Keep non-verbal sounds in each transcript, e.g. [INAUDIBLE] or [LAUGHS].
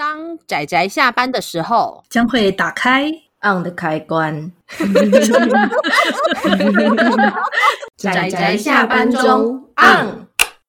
当仔仔下班的时候，将会打开 on 的开关。[LAUGHS] 仔仔下班中 on。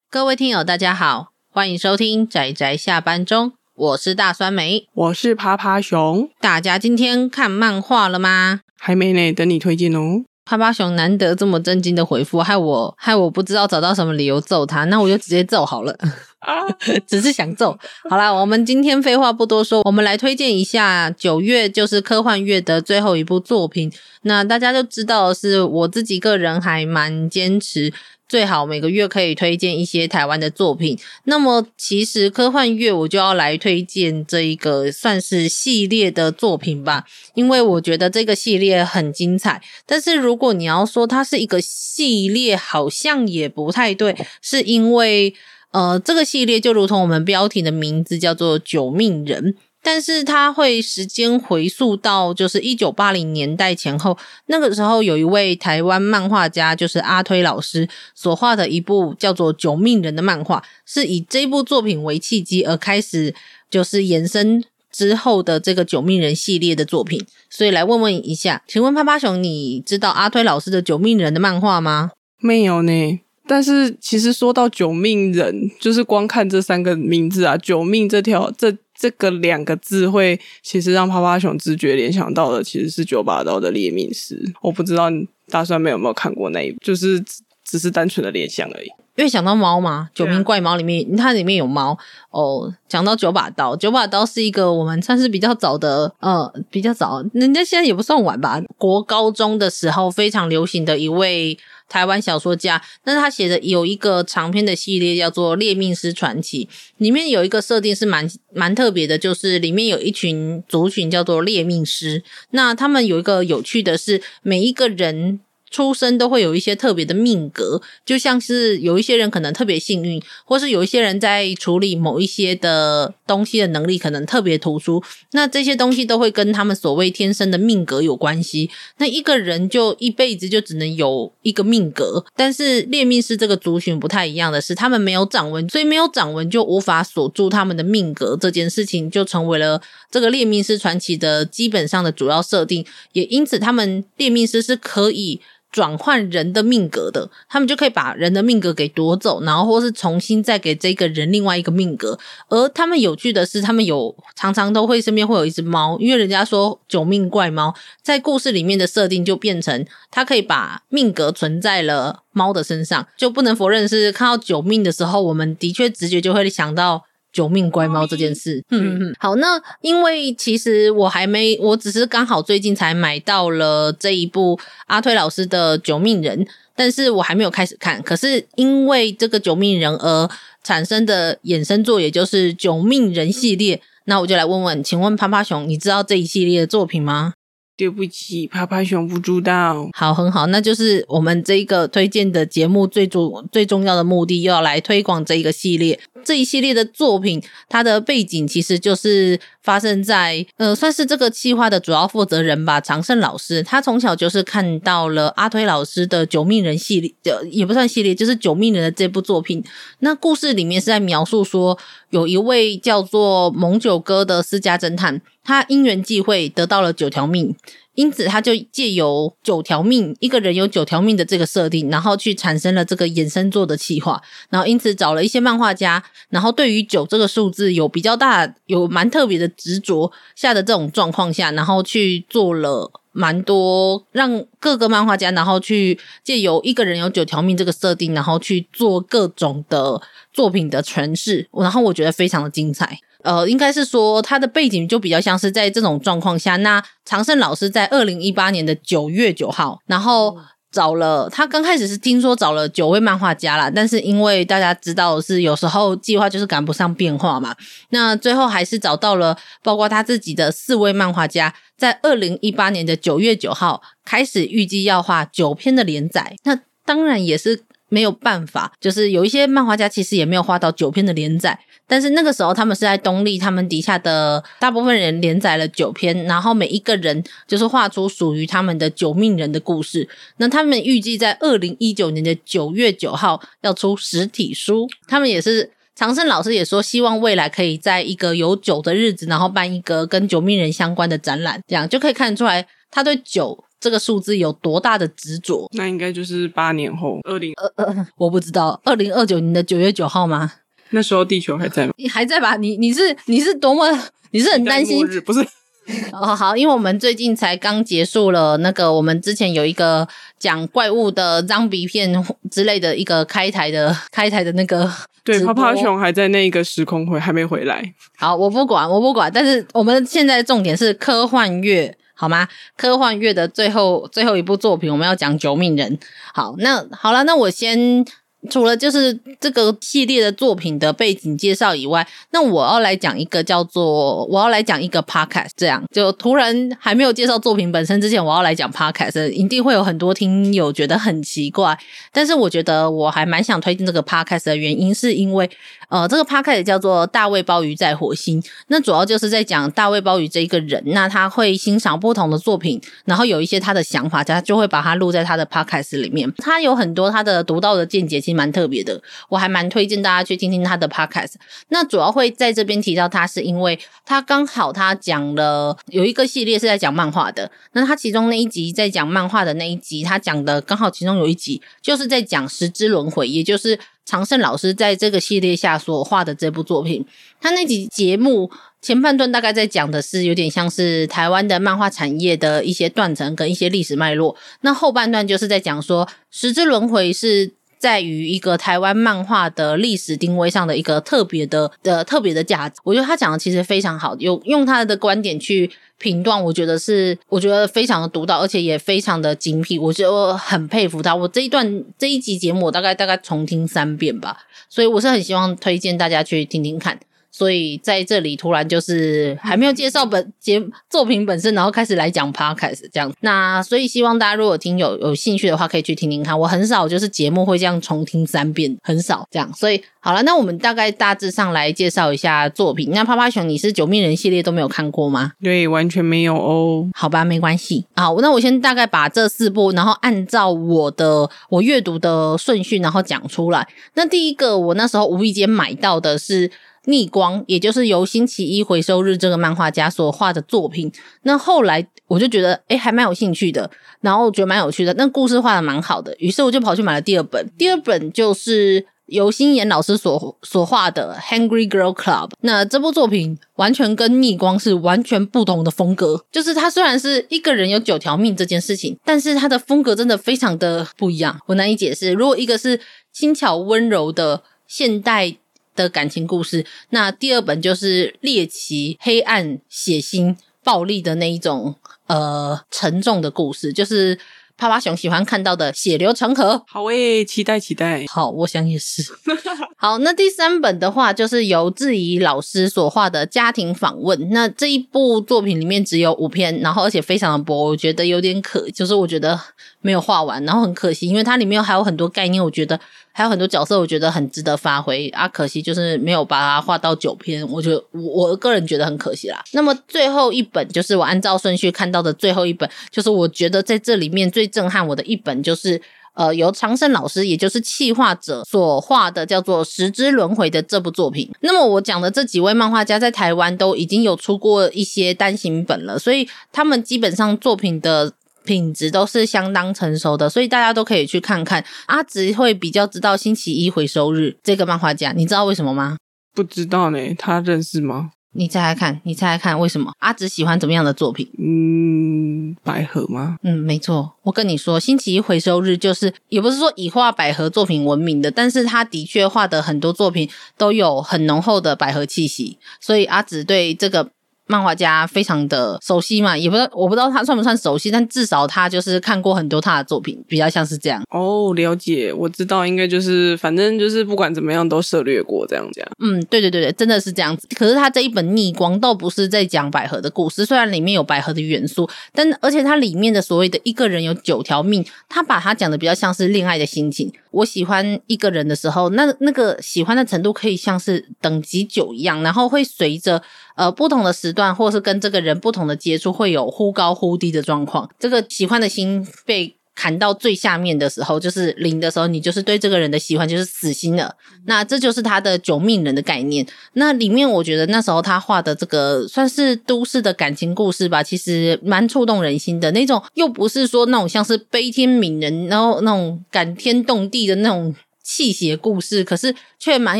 各位听友，大家好，欢迎收听仔仔下班中，我是大酸梅，我是趴趴熊。大家今天看漫画了吗？还没呢，等你推荐哦。趴趴熊难得这么震惊的回复，害我害我不知道找到什么理由揍他，那我就直接揍好了。[LAUGHS] 只是想揍。好啦，我们今天废话不多说，我们来推荐一下九月就是科幻月的最后一部作品。那大家都知道，是我自己个人还蛮坚持，最好每个月可以推荐一些台湾的作品。那么其实科幻月我就要来推荐这一个算是系列的作品吧，因为我觉得这个系列很精彩。但是如果你要说它是一个系列，好像也不太对，是因为。呃，这个系列就如同我们标题的名字叫做《九命人》，但是它会时间回溯到就是一九八零年代前后，那个时候有一位台湾漫画家，就是阿推老师所画的一部叫做《九命人》的漫画，是以这部作品为契机而开始，就是延伸之后的这个《九命人》系列的作品。所以来问问一下，请问趴趴熊，你知道阿推老师的《九命人》的漫画吗？没有呢。但是其实说到九命人，就是光看这三个名字啊，九命这条这这个两个字，会其实让趴趴熊直觉联想到的其实是九把刀的猎命师。我不知道大酸梅有没有看过那一，就是只，是单纯的联想而已。因为想到猫嘛，九命怪猫里面，它里面有猫哦。讲到九把刀，九把刀是一个我们算是比较早的，呃，比较早，人家现在也不算晚吧。国高中的时候非常流行的一位。台湾小说家，那他写的有一个长篇的系列叫做《猎命师传奇》，里面有一个设定是蛮蛮特别的，就是里面有一群族群叫做猎命师，那他们有一个有趣的是，每一个人。出生都会有一些特别的命格，就像是有一些人可能特别幸运，或是有一些人在处理某一些的东西的能力可能特别突出。那这些东西都会跟他们所谓天生的命格有关系。那一个人就一辈子就只能有一个命格，但是猎命师这个族群不太一样的是，他们没有掌纹，所以没有掌纹就无法锁住他们的命格。这件事情就成为了这个猎命师传奇的基本上的主要设定，也因此他们猎命师是可以。转换人的命格的，他们就可以把人的命格给夺走，然后或是重新再给这个人另外一个命格。而他们有趣的是，他们有常常都会身边会有一只猫，因为人家说九命怪猫，在故事里面的设定就变成他可以把命格存在了猫的身上，就不能否认是看到九命的时候，我们的确直觉就会想到。九命乖猫这件事，嗯嗯，好，那因为其实我还没，我只是刚好最近才买到了这一部阿推老师的《九命人》，但是我还没有开始看。可是因为这个《九命人》而产生的衍生作，也就是《九命人》系列，那我就来问问，请问趴趴熊，你知道这一系列的作品吗？对不起，趴趴熊不知道。好，很好，那就是我们这一个推荐的节目最重最重要的目的，又要来推广这一个系列。这一系列的作品，它的背景其实就是发生在呃，算是这个企划的主要负责人吧，长胜老师。他从小就是看到了阿推老师的《九命人》系列，呃，也不算系列，就是《九命人》的这部作品。那故事里面是在描述说，有一位叫做蒙九哥的私家侦探，他因缘际会得到了九条命。因此，他就借由九条命，一个人有九条命的这个设定，然后去产生了这个衍生作的企划。然后，因此找了一些漫画家，然后对于九这个数字有比较大、有蛮特别的执着下的这种状况下，然后去做了蛮多让各个漫画家，然后去借由一个人有九条命这个设定，然后去做各种的作品的诠释。然后我觉得非常的精彩。呃，应该是说他的背景就比较像是在这种状况下，那常胜老师在二零一八年的九月九号，然后找了他刚开始是听说找了九位漫画家啦，但是因为大家知道是有时候计划就是赶不上变化嘛，那最后还是找到了包括他自己的四位漫画家，在二零一八年的九月九号开始预计要画九篇的连载，那当然也是没有办法，就是有一些漫画家其实也没有画到九篇的连载。但是那个时候，他们是在东立，他们底下的大部分人连载了九篇，然后每一个人就是画出属于他们的九命人的故事。那他们预计在二零一九年的九月九号要出实体书，他们也是长胜老师也说，希望未来可以在一个有酒的日子，然后办一个跟九命人相关的展览，这样就可以看出来他对酒这个数字有多大的执着。那应该就是八年后，二零二呃，我不知道，二零二九年的九月九号吗？那时候地球还在吗？你还在吧？你你是你是多么？你是很担心？不是。[LAUGHS] 哦，好，因为我们最近才刚结束了那个，我们之前有一个讲怪物的脏鼻片之类的一个开台的 [LAUGHS] 开台的那个，对，泡泡熊还在那个时空回还没回来。好，我不管，我不管，但是我们现在重点是科幻月，好吗？科幻乐的最后最后一部作品，我们要讲《九命人》。好，那好了，那我先。除了就是这个系列的作品的背景介绍以外，那我要来讲一个叫做我要来讲一个 podcast，这样就突然还没有介绍作品本身之前，我要来讲 podcast，一定会有很多听友觉得很奇怪，但是我觉得我还蛮想推荐这个 podcast 的原因，是因为呃，这个 podcast 叫做大卫鲍鱼在火星，那主要就是在讲大卫鲍鱼这一个人，那他会欣赏不同的作品，然后有一些他的想法，他就会把它录在他的 podcast 里面，他有很多他的独到的见解。蛮特别的，我还蛮推荐大家去听听他的 podcast。那主要会在这边提到他，是因为他刚好他讲了有一个系列是在讲漫画的。那他其中那一集在讲漫画的那一集，他讲的刚好其中有一集就是在讲十之轮回，也就是长胜老师在这个系列下所画的这部作品。他那集节目前半段大概在讲的是有点像是台湾的漫画产业的一些断层跟一些历史脉络。那后半段就是在讲说十之轮回是。在于一个台湾漫画的历史定位上的一个特别的的特别的价值，我觉得他讲的其实非常好，有用他的观点去评断，我觉得是我觉得非常的独到，而且也非常的精辟，我就很佩服他。我这一段这一集节目，我大概大概重听三遍吧，所以我是很希望推荐大家去听听看。所以在这里突然就是还没有介绍本节作品本身，然后开始来讲 podcast 这样。那所以希望大家如果听有有兴趣的话，可以去听听看。我很少就是节目会这样重听三遍，很少这样。所以好了，那我们大概大致上来介绍一下作品。那趴趴熊，你是九命人系列都没有看过吗？对，完全没有哦。好吧，没关系。好，那我先大概把这四部，然后按照我的我阅读的顺序，然后讲出来。那第一个，我那时候无意间买到的是。逆光，也就是由星期一回收日这个漫画家所画的作品。那后来我就觉得，诶，还蛮有兴趣的，然后我觉得蛮有趣的，那故事画的蛮好的，于是我就跑去买了第二本。第二本就是由星野老师所所画的《Hungry Girl Club》。那这部作品完全跟逆光是完全不同的风格，就是它虽然是一个人有九条命这件事情，但是它的风格真的非常的不一样，我难以解释。如果一个是轻巧温柔的现代。的感情故事，那第二本就是猎奇、黑暗、血腥、暴力的那一种呃沉重的故事，就是趴趴熊喜欢看到的血流成河。好诶，期待期待。好，我想也是。[LAUGHS] 好，那第三本的话就是由志怡老师所画的家庭访问。那这一部作品里面只有五篇，然后而且非常的薄，我觉得有点可，就是我觉得没有画完，然后很可惜，因为它里面还有很多概念，我觉得。还有很多角色，我觉得很值得发挥啊，可惜就是没有把它画到九篇，我觉得我我个人觉得很可惜啦。那么最后一本就是我按照顺序看到的最后一本，就是我觉得在这里面最震撼我的一本，就是呃由长胜老师，也就是企划者所画的叫做《十之轮回》的这部作品。那么我讲的这几位漫画家在台湾都已经有出过一些单行本了，所以他们基本上作品的。品质都是相当成熟的，所以大家都可以去看看。阿直会比较知道星期一回收日这个漫画家，你知道为什么吗？不知道呢，他认识吗？你猜猜看，你猜猜看为什么？阿直喜欢怎么样的作品？嗯，百合吗？嗯，没错。我跟你说，星期一回收日就是也不是说以画百合作品闻名的，但是他的确画的很多作品都有很浓厚的百合气息，所以阿直对这个。漫画家非常的熟悉嘛，也不知道我不知道他算不算熟悉，但至少他就是看过很多他的作品，比较像是这样。哦，了解，我知道，应该就是反正就是不管怎么样都涉略过这样讲。嗯，对对对对，真的是这样子。可是他这一本《逆光》倒不是在讲百合的故事，虽然里面有百合的元素，但而且它里面的所谓的一个人有九条命，他把它讲的比较像是恋爱的心情。我喜欢一个人的时候，那那个喜欢的程度可以像是等级九一样，然后会随着。呃，不同的时段，或是跟这个人不同的接触，会有忽高忽低的状况。这个喜欢的心被砍到最下面的时候，就是零的时候，你就是对这个人的喜欢就是死心了。那这就是他的九命人的概念。那里面我觉得那时候他画的这个算是都市的感情故事吧，其实蛮触动人心的那种，又不是说那种像是悲天悯人，然后那种感天动地的那种气血故事，可是却蛮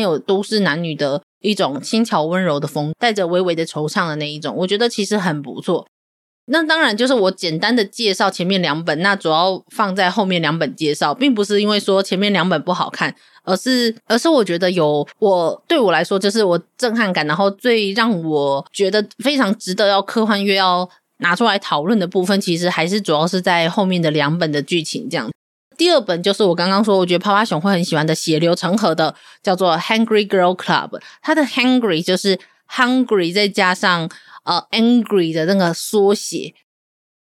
有都市男女的一种轻巧温柔的风，带着微微的惆怅的那一种，我觉得其实很不错。那当然就是我简单的介绍前面两本，那主要放在后面两本介绍，并不是因为说前面两本不好看，而是而是我觉得有我对我来说就是我震撼感，然后最让我觉得非常值得要科幻月要拿出来讨论的部分，其实还是主要是在后面的两本的剧情这样。第二本就是我刚刚说，我觉得趴趴熊会很喜欢的血流成河的，叫做《Hungry Girl Club》，它的 Hungry 就是 Hungry 再加上。呃，angry 的那个缩写，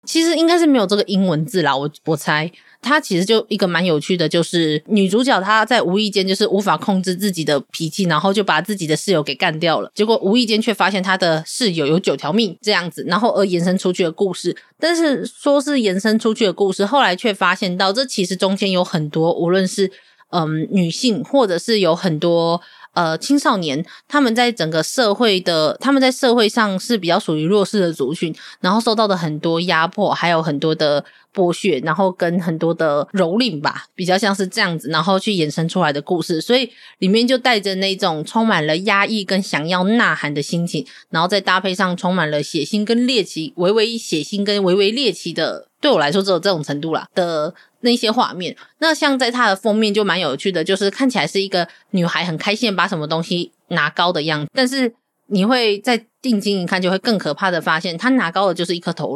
其实应该是没有这个英文字啦。我我猜，它其实就一个蛮有趣的，就是女主角她在无意间就是无法控制自己的脾气，然后就把自己的室友给干掉了。结果无意间却发现她的室友有九条命这样子，然后而延伸出去的故事。但是说是延伸出去的故事，后来却发现到这其实中间有很多，无论是嗯女性，或者是有很多。呃，青少年他们在整个社会的，他们在社会上是比较属于弱势的族群，然后受到的很多压迫，还有很多的剥削，然后跟很多的蹂躏吧，比较像是这样子，然后去衍生出来的故事，所以里面就带着那种充满了压抑跟想要呐喊的心情，然后再搭配上充满了血腥跟猎奇，微微血腥跟微微猎奇的，对我来说只有这种程度啦的。那些画面，那像在它的封面就蛮有趣的，就是看起来是一个女孩很开心把什么东西拿高的样子，但是你会在定睛一看，就会更可怕的发现，她拿高的就是一颗头，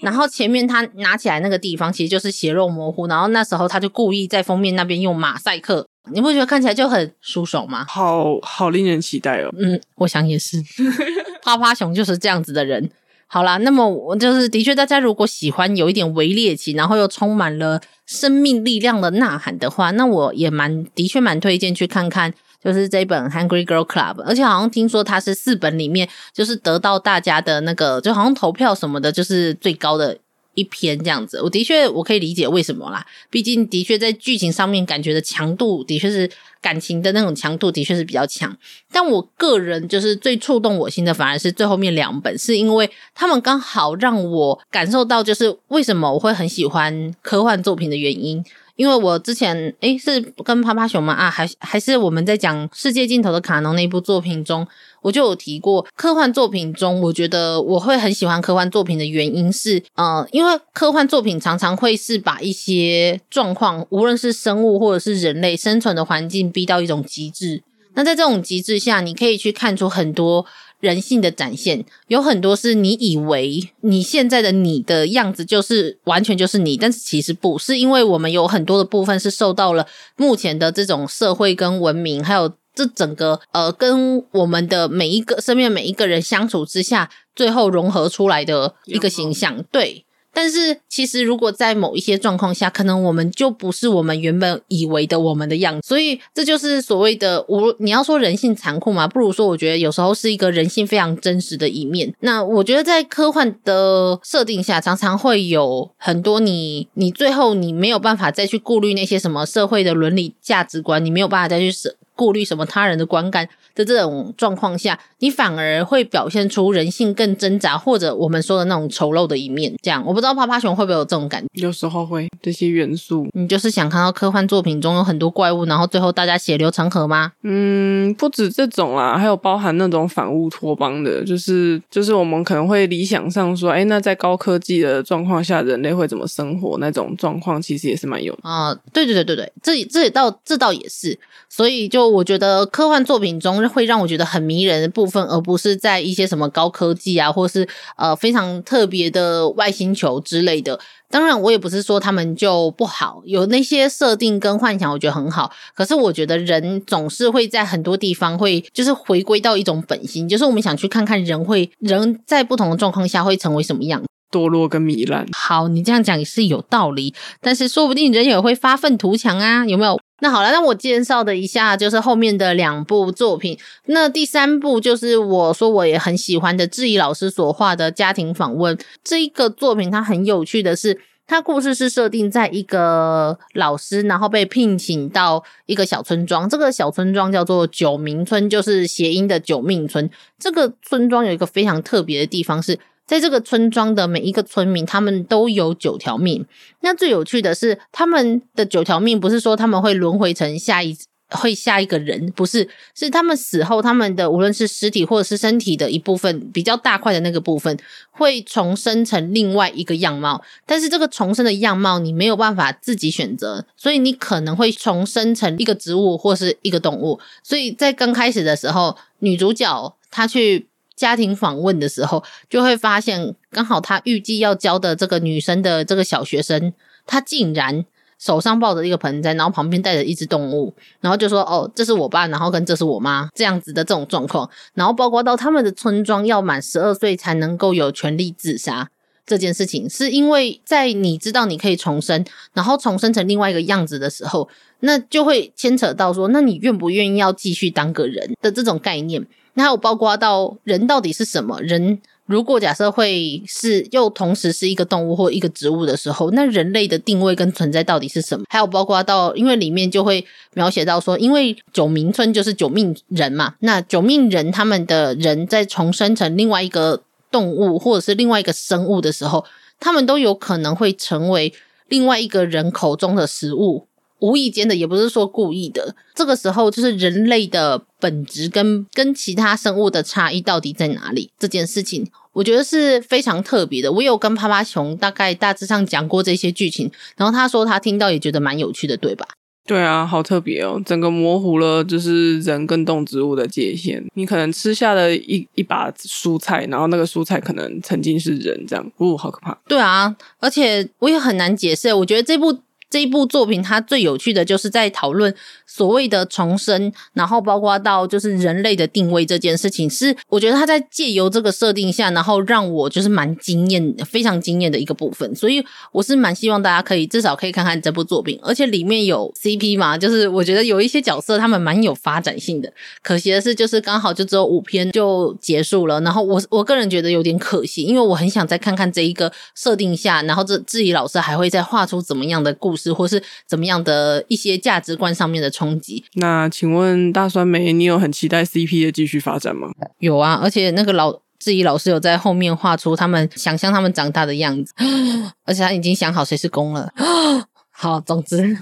然后前面他拿起来那个地方其实就是血肉模糊，然后那时候他就故意在封面那边用马赛克，你不觉得看起来就很舒爽吗？好好令人期待哦。嗯，我想也是，[LAUGHS] 趴趴熊就是这样子的人。好啦，那么我就是的确，大家如果喜欢有一点微猎奇，然后又充满了生命力量的呐喊的话，那我也蛮的确蛮推荐去看看，就是这本《Hungry Girl Club》，而且好像听说它是四本里面就是得到大家的那个，就好像投票什么的，就是最高的。一篇这样子，我的确我可以理解为什么啦。毕竟的确在剧情上面感觉的强度，的确是感情的那种强度，的确是比较强。但我个人就是最触动我心的，反而是最后面两本，是因为他们刚好让我感受到，就是为什么我会很喜欢科幻作品的原因。因为我之前诶是跟趴趴熊吗？啊，还还是我们在讲世界尽头的卡农那部作品中，我就有提过科幻作品中，我觉得我会很喜欢科幻作品的原因是，呃，因为科幻作品常常会是把一些状况，无论是生物或者是人类生存的环境逼到一种极致。那在这种极致下，你可以去看出很多。人性的展现有很多是你以为你现在的你的样子就是完全就是你，但是其实不是，因为我们有很多的部分是受到了目前的这种社会跟文明，还有这整个呃跟我们的每一个身边每一个人相处之下，最后融合出来的一个形象，对。但是，其实如果在某一些状况下，可能我们就不是我们原本以为的我们的样子。所以，这就是所谓的我。你要说人性残酷嘛，不如说我觉得有时候是一个人性非常真实的一面。那我觉得在科幻的设定下，常常会有很多你你最后你没有办法再去顾虑那些什么社会的伦理价值观，你没有办法再去设。顾虑什么他人的观感的这种状况下，你反而会表现出人性更挣扎，或者我们说的那种丑陋的一面。这样，我不知道趴趴熊会不会有这种感觉？有时候会这些元素，你就是想看到科幻作品中有很多怪物，然后最后大家血流成河吗？嗯，不止这种啦，还有包含那种反乌托邦的，就是就是我们可能会理想上说，哎，那在高科技的状况下，人类会怎么生活？那种状况其实也是蛮有的啊、呃。对对对对对，这这也倒这倒也是，所以就。我觉得科幻作品中会让我觉得很迷人的部分，而不是在一些什么高科技啊，或是呃非常特别的外星球之类的。当然，我也不是说他们就不好，有那些设定跟幻想，我觉得很好。可是我觉得人总是会在很多地方会就是回归到一种本心，就是我们想去看看人会人在不同的状况下会成为什么样，堕落跟糜烂。好，你这样讲也是有道理，但是说不定人也会发愤图强啊，有没有？那好了，那我介绍的一下就是后面的两部作品。那第三部就是我说我也很喜欢的志怡老师所画的家庭访问。这一个作品它很有趣的是，他故事是设定在一个老师，然后被聘请到一个小村庄，这个小村庄叫做九明村，就是谐音的九命村。这个村庄有一个非常特别的地方是。在这个村庄的每一个村民，他们都有九条命。那最有趣的是，他们的九条命不是说他们会轮回成下一会下一个人，不是，是他们死后，他们的无论是尸体或者是身体的一部分比较大块的那个部分，会重生成另外一个样貌。但是这个重生的样貌你没有办法自己选择，所以你可能会重生成一个植物或是一个动物。所以在刚开始的时候，女主角她去。家庭访问的时候，就会发现，刚好他预计要教的这个女生的这个小学生，她竟然手上抱着一个盆栽，然后旁边带着一只动物，然后就说：“哦，这是我爸，然后跟这是我妈，这样子的这种状况。”然后包括到他们的村庄要满十二岁才能够有权利自杀这件事情，是因为在你知道你可以重生，然后重生成另外一个样子的时候，那就会牵扯到说，那你愿不愿意要继续当个人的这种概念。那还有包括到人到底是什么？人如果假设会是又同时是一个动物或一个植物的时候，那人类的定位跟存在到底是什么？还有包括到，因为里面就会描写到说，因为九冥村就是九命人嘛，那九命人他们的人在重生成另外一个动物或者是另外一个生物的时候，他们都有可能会成为另外一个人口中的食物。无意间的，也不是说故意的。这个时候，就是人类的本质跟跟其他生物的差异到底在哪里？这件事情，我觉得是非常特别的。我有跟趴趴熊大概大致上讲过这些剧情，然后他说他听到也觉得蛮有趣的，对吧？对啊，好特别哦，整个模糊了就是人跟动植物的界限。你可能吃下了一一把蔬菜，然后那个蔬菜可能曾经是人，这样，哦，好可怕。对啊，而且我也很难解释。我觉得这部。这一部作品，它最有趣的就是在讨论所谓的重生，然后包括到就是人类的定位这件事情，是我觉得他在借由这个设定下，然后让我就是蛮惊艳、非常惊艳的一个部分。所以我是蛮希望大家可以至少可以看看这部作品，而且里面有 CP 嘛，就是我觉得有一些角色他们蛮有发展性的。可惜的是，就是刚好就只有五篇就结束了，然后我我个人觉得有点可惜，因为我很想再看看这一个设定下，然后这志怡老师还会再画出怎么样的故事。或是怎么样的一些价值观上面的冲击？那请问大酸梅，你有很期待 CP 的继续发展吗？有啊，而且那个老质疑老师有在后面画出他们想象他们长大的样子，[GASPS] 而且他已经想好谁是公了。[GASPS] 好，总之，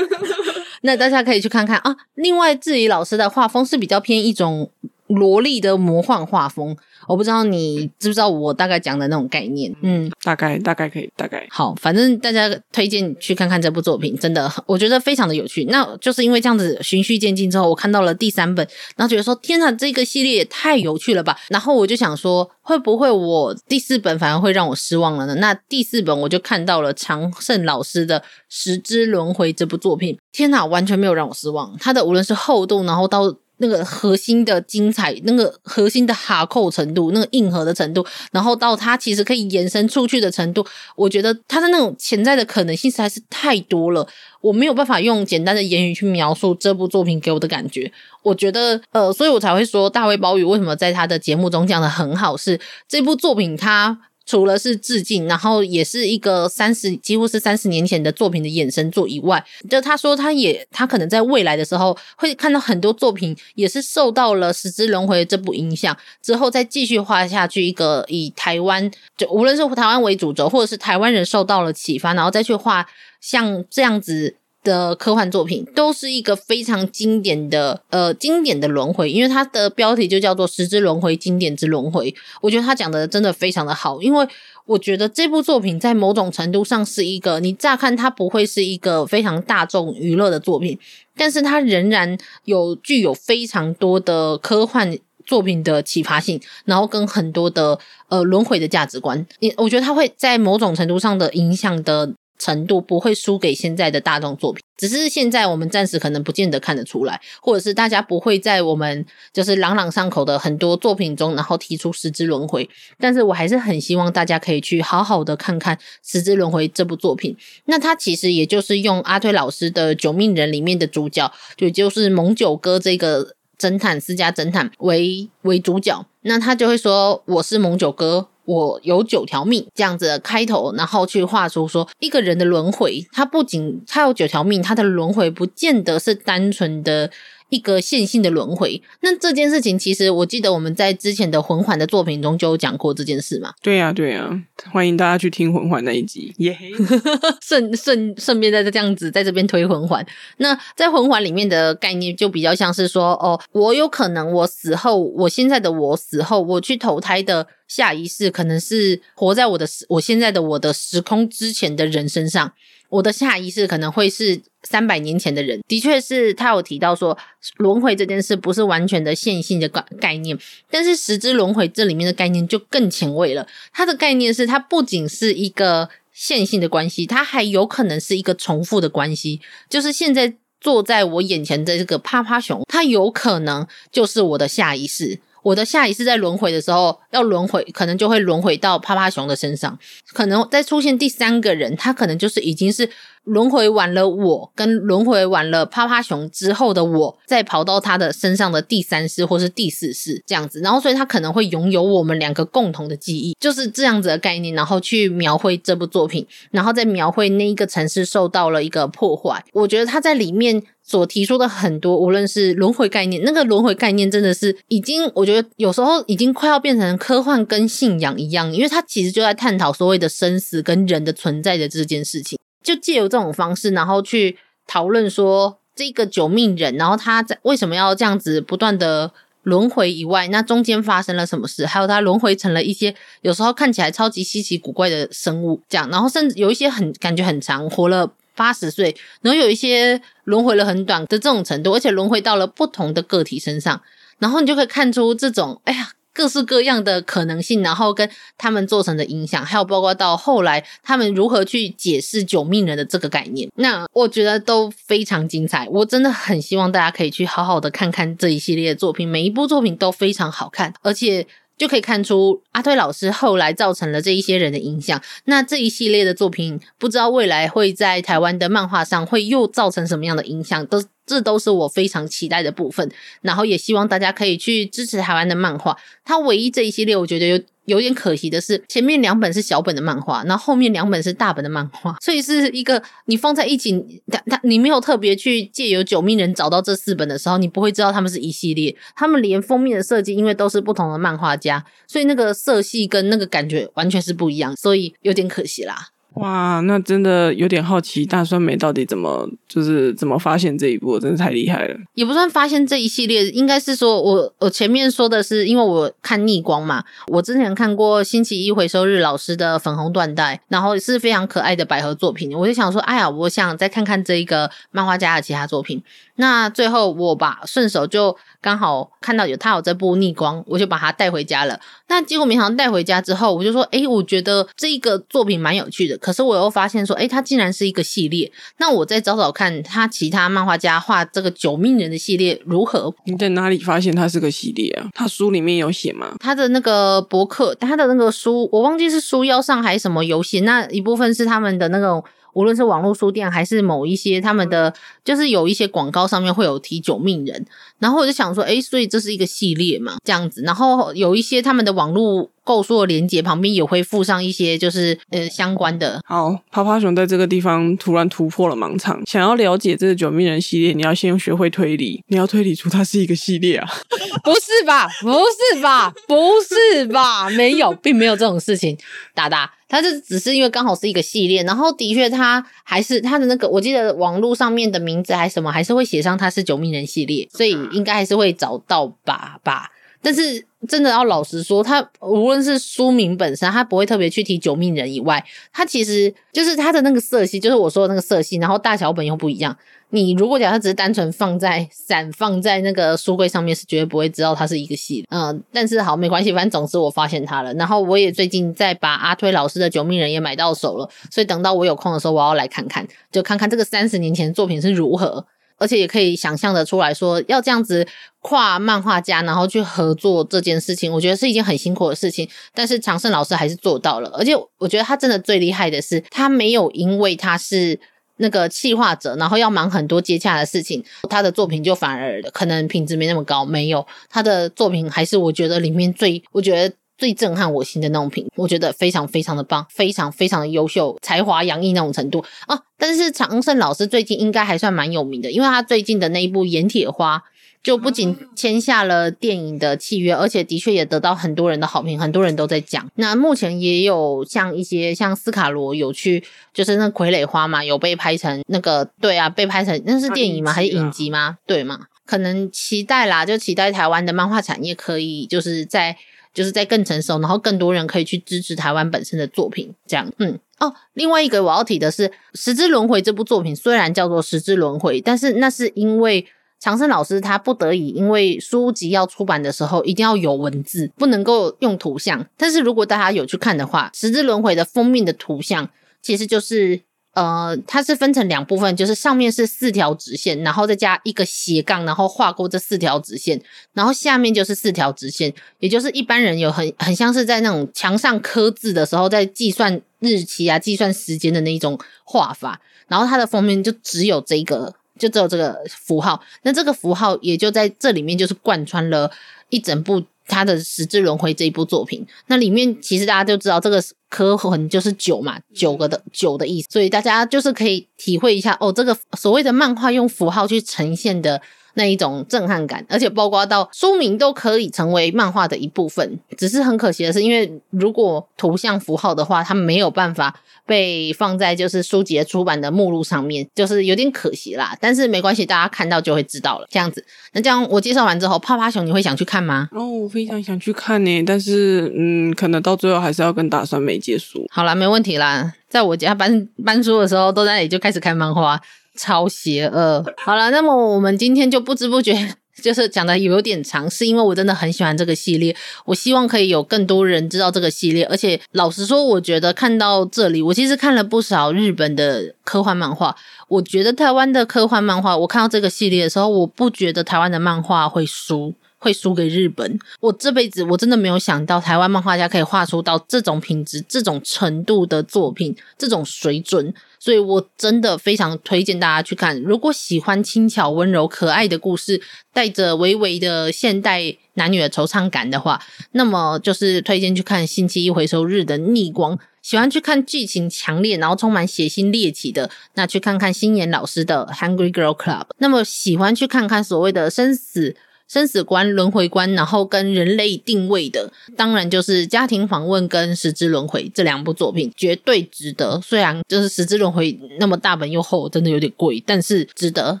[LAUGHS] 那大家可以去看看啊。另外，质疑老师的画风是比较偏一种萝莉的魔幻画风。我不知道你知不知道我大概讲的那种概念，嗯，大概大概可以大概好，反正大家推荐去看看这部作品，真的 [LAUGHS] 我觉得非常的有趣。那就是因为这样子循序渐进之后，我看到了第三本，然后觉得说天呐，这个系列也太有趣了吧！然后我就想说，会不会我第四本反而会让我失望了呢？那第四本我就看到了常胜老师的《十之轮回》这部作品，天呐，完全没有让我失望。它的无论是厚度，然后到那个核心的精彩，那个核心的哈扣程度，那个硬核的程度，然后到它其实可以延伸出去的程度，我觉得它的那种潜在的可能性实在是太多了，我没有办法用简单的言语去描述这部作品给我的感觉。我觉得，呃，所以我才会说大卫鲍宇为什么在他的节目中讲的很好，是这部作品它。除了是致敬，然后也是一个三十几乎是三十年前的作品的衍生作以外，就他说他也他可能在未来的时候会看到很多作品也是受到了《十之轮回》这部影响，之后再继续画下去一个以台湾就无论是台湾为主轴，或者是台湾人受到了启发，然后再去画像这样子。的科幻作品都是一个非常经典的呃经典的轮回，因为它的标题就叫做《时之轮回，经典之轮回》。我觉得他讲的真的非常的好，因为我觉得这部作品在某种程度上是一个你乍看它不会是一个非常大众娱乐的作品，但是它仍然有具有非常多的科幻作品的启发性，然后跟很多的呃轮回的价值观。你我觉得它会在某种程度上的影响的。程度不会输给现在的大众作品，只是现在我们暂时可能不见得看得出来，或者是大家不会在我们就是朗朗上口的很多作品中，然后提出十之轮回。但是我还是很希望大家可以去好好的看看十之轮回这部作品。那它其实也就是用阿推老师的《九命人》里面的主角，就就是蒙九哥这个侦探私家侦探为为主角。那他就会说：“我是蒙九哥。”我有九条命这样子的开头，然后去画出说一个人的轮回，他不仅他有九条命，他的轮回不见得是单纯的。一个线性的轮回，那这件事情其实我记得我们在之前的魂环的作品中就有讲过这件事嘛。对呀、啊，对呀、啊，欢迎大家去听魂环那一集，耶、[LAUGHS] yeah. 顺顺顺便在这样子在这边推魂环。那在魂环里面的概念就比较像是说，哦，我有可能我死后，我现在的我死后，我去投胎的下一世可能是活在我的我现在的我的时空之前的人身上。我的下一世可能会是三百年前的人，的确是他有提到说轮回这件事不是完全的线性的概概念，但是时之轮回这里面的概念就更前卫了。它的概念是它不仅是一个线性的关系，它还有可能是一个重复的关系。就是现在坐在我眼前的这个趴趴熊，它有可能就是我的下一世。我的下一世在轮回的时候，要轮回，可能就会轮回到趴趴熊的身上，可能再出现第三个人，他可能就是已经是。轮回完了我，跟轮回完了趴趴熊之后的我，再跑到他的身上的第三世或是第四世这样子，然后所以他可能会拥有我们两个共同的记忆，就是这样子的概念，然后去描绘这部作品，然后再描绘那一个城市受到了一个破坏。我觉得他在里面所提出的很多，无论是轮回概念，那个轮回概念真的是已经，我觉得有时候已经快要变成科幻跟信仰一样，因为他其实就在探讨所谓的生死跟人的存在的这件事情。就借由这种方式，然后去讨论说这个九命人，然后他在为什么要这样子不断的轮回以外，那中间发生了什么事？还有他轮回成了一些有时候看起来超级稀奇古怪的生物，这样，然后甚至有一些很感觉很长，活了八十岁，然后有一些轮回了很短的这种程度，而且轮回到了不同的个体身上，然后你就可以看出这种，哎呀。各式各样的可能性，然后跟他们做成的影响，还有包括到后来他们如何去解释九命人的这个概念，那我觉得都非常精彩。我真的很希望大家可以去好好的看看这一系列的作品，每一部作品都非常好看，而且就可以看出阿推老师后来造成了这一些人的影响。那这一系列的作品，不知道未来会在台湾的漫画上会又造成什么样的影响，都。这都是我非常期待的部分，然后也希望大家可以去支持台湾的漫画。它唯一这一系列，我觉得有有点可惜的是，前面两本是小本的漫画，然后后面两本是大本的漫画，[LAUGHS] 所以是一个你放在一起，它它你没有特别去借由九命人找到这四本的时候，你不会知道他们是一系列。他们连封面的设计，因为都是不同的漫画家，所以那个色系跟那个感觉完全是不一样，所以有点可惜啦。哇，那真的有点好奇，大酸梅到底怎么就是怎么发现这一部，真的太厉害了。也不算发现这一系列，应该是说我我前面说的是，因为我看逆光嘛，我之前看过星期一回收日老师的粉红缎带，然后是非常可爱的百合作品，我就想说，哎呀，我想再看看这一个漫画家的其他作品。那最后我把顺手就刚好看到有他有这部逆光，我就把它带回家了。那结果没想到带回家之后，我就说，诶，我觉得这一个作品蛮有趣的。可是我又发现说，诶，它竟然是一个系列。那我再找找看他其他漫画家画这个九命人的系列如何？你在哪里发现它是个系列啊？他书里面有写吗？他的那个博客，他的那个书，我忘记是书腰上还是什么有写。那一部分是他们的那种。无论是网络书店还是某一些他们的，就是有一些广告上面会有提九命人，然后我就想说，诶，所以这是一个系列嘛，这样子，然后有一些他们的网络。购书的链接旁边也会附上一些，就是呃相关的。好，趴趴熊在这个地方突然突破了盲肠。想要了解这个九命人系列，你要先学会推理，你要推理出它是一个系列啊？[LAUGHS] 不是吧？不是吧？不是吧？没有，并没有这种事情。达达，它这只是因为刚好是一个系列，然后的确它还是它的那个，我记得网络上面的名字还是什么，还是会写上它是九命人系列，所以应该还是会找到吧吧。但是真的要老实说，他无论是书名本身，他不会特别去提九命人以外，他其实就是他的那个色系，就是我说的那个色系，然后大小本又不一样。你如果假设只是单纯放在散放在那个书柜上面，是绝对不会知道它是一个系。嗯，但是好没关系，反正总之我发现它了。然后我也最近在把阿推老师的九命人也买到手了，所以等到我有空的时候，我要来看看，就看看这个三十年前的作品是如何。而且也可以想象的出来说，要这样子跨漫画家，然后去合作这件事情，我觉得是一件很辛苦的事情。但是常胜老师还是做到了，而且我觉得他真的最厉害的是，他没有因为他是那个企划者，然后要忙很多接洽的事情，他的作品就反而可能品质没那么高。没有，他的作品还是我觉得里面最，我觉得。最震撼我心的那种品，我觉得非常非常的棒，非常非常的优秀，才华洋溢那种程度啊。但是常胜老师最近应该还算蛮有名的，因为他最近的那一部《盐铁花》。就不仅签下了电影的契约，而且的确也得到很多人的好评，很多人都在讲。那目前也有像一些像斯卡罗有去，就是那傀儡花嘛，有被拍成那个，对啊，被拍成那是电影吗？还是影集吗？对嘛？可能期待啦，就期待台湾的漫画产业可以就是在就是在更成熟，然后更多人可以去支持台湾本身的作品，这样。嗯，哦，另外一个我要提的是《十之轮回》这部作品，虽然叫做《十之轮回》，但是那是因为。长生老师他不得已，因为书籍要出版的时候一定要有文字，不能够用图像。但是如果大家有去看的话，《十之轮回》的封面的图像其实就是呃，它是分成两部分，就是上面是四条直线，然后再加一个斜杠，然后划过这四条直线，然后下面就是四条直线，也就是一般人有很很像是在那种墙上刻字的时候，在计算日期啊、计算时间的那一种画法。然后它的封面就只有这个。就只有这个符号，那这个符号也就在这里面，就是贯穿了一整部他的《十字轮回》这一部作品。那里面其实大家就知道，这个科痕就是九嘛，九个的九的意思，所以大家就是可以体会一下哦，这个所谓的漫画用符号去呈现的。那一种震撼感，而且包括到书名都可以成为漫画的一部分。只是很可惜的是，因为如果图像符号的话，它没有办法被放在就是书籍出版的目录上面，就是有点可惜啦。但是没关系，大家看到就会知道了。这样子，那这样我介绍完之后，泡泡熊你会想去看吗？哦，我非常想去看呢，但是嗯，可能到最后还是要跟打算没结束。好啦，没问题啦，在我家搬搬书的时候，都在那里就开始看漫画。超邪恶。好了，那么我们今天就不知不觉 [LAUGHS] 就是讲的有点长，是因为我真的很喜欢这个系列，我希望可以有更多人知道这个系列。而且老实说，我觉得看到这里，我其实看了不少日本的科幻漫画，我觉得台湾的科幻漫画，我看到这个系列的时候，我不觉得台湾的漫画会输。会输给日本，我这辈子我真的没有想到台湾漫画家可以画出到这种品质、这种程度的作品、这种水准，所以我真的非常推荐大家去看。如果喜欢轻巧、温柔、可爱的故事，带着微微的现代男女的惆怅感的话，那么就是推荐去看《星期一回收日》的逆光。喜欢去看剧情强烈，然后充满血腥猎奇的，那去看看星野老师的《Hungry Girl Club》。那么喜欢去看看所谓的生死。生死观、轮回观，然后跟人类定位的，当然就是家庭访问跟十之轮回这两部作品，绝对值得。虽然就是十之轮回那么大本又厚，真的有点贵，但是值得，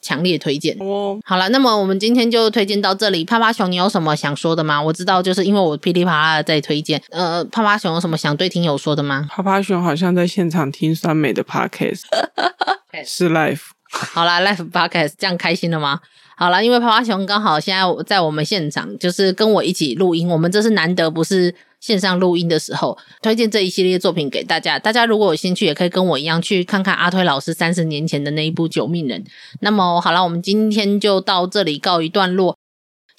强烈推荐。哦，好了，那么我们今天就推荐到这里。趴趴熊，你有什么想说的吗？我知道，就是因为我噼里啪啦的在推荐。呃，趴趴熊有什么想对听友说的吗？趴趴熊好像在现场听酸美的 podcast，[LAUGHS] 是 life。好啦，life podcast，这样开心了吗？好啦，因为趴趴熊刚好现在在我们现场，就是跟我一起录音。我们这是难得不是线上录音的时候，推荐这一系列作品给大家。大家如果有兴趣，也可以跟我一样去看看阿推老师三十年前的那一部《九命人》。那么好了，我们今天就到这里告一段落。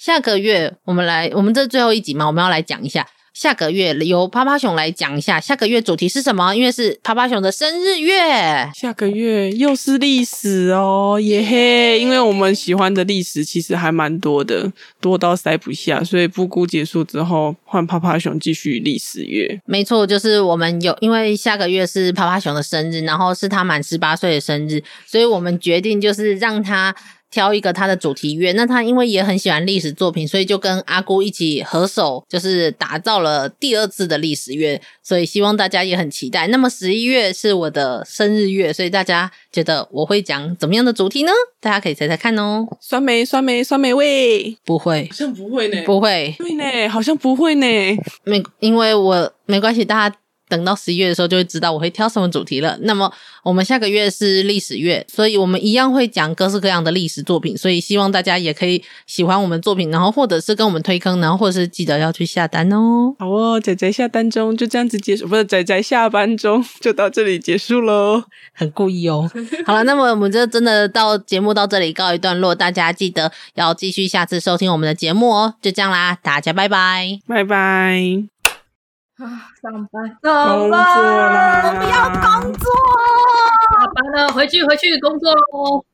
下个月我们来，我们这最后一集嘛，我们要来讲一下。下个月由趴趴熊来讲一下，下个月主题是什么？因为是趴趴熊的生日月，下个月又是历史哦，耶嘿！因为我们喜欢的历史其实还蛮多的，多到塞不下，所以布谷结束之后，换趴趴熊继续历史月。没错，就是我们有，因为下个月是趴趴熊的生日，然后是他满十八岁的生日，所以我们决定就是让他。挑一个他的主题乐，那他因为也很喜欢历史作品，所以就跟阿姑一起合手，就是打造了第二次的历史乐。所以希望大家也很期待。那么十一月是我的生日月，所以大家觉得我会讲怎么样的主题呢？大家可以猜猜看哦。酸梅，酸梅，酸梅味，不会，好像不会呢，不会，对呢，好像不会呢。没，因为我没关系，大家。等到十一月的时候，就会知道我会挑什么主题了。那么我们下个月是历史月，所以我们一样会讲各式各样的历史作品。所以希望大家也可以喜欢我们作品，然后或者是跟我们推坑，然后或者是记得要去下单哦。好哦，仔仔下单中，就这样子结束，不是仔仔下班中就到这里结束喽，很故意哦。[LAUGHS] 好了，那么我们就真的到节目到这里告一段落，大家记得要继续下次收听我们的节目哦。就这样啦，大家拜拜，拜拜。啊，上班，上班，我不要工作，下班了，回去，回去工作喽。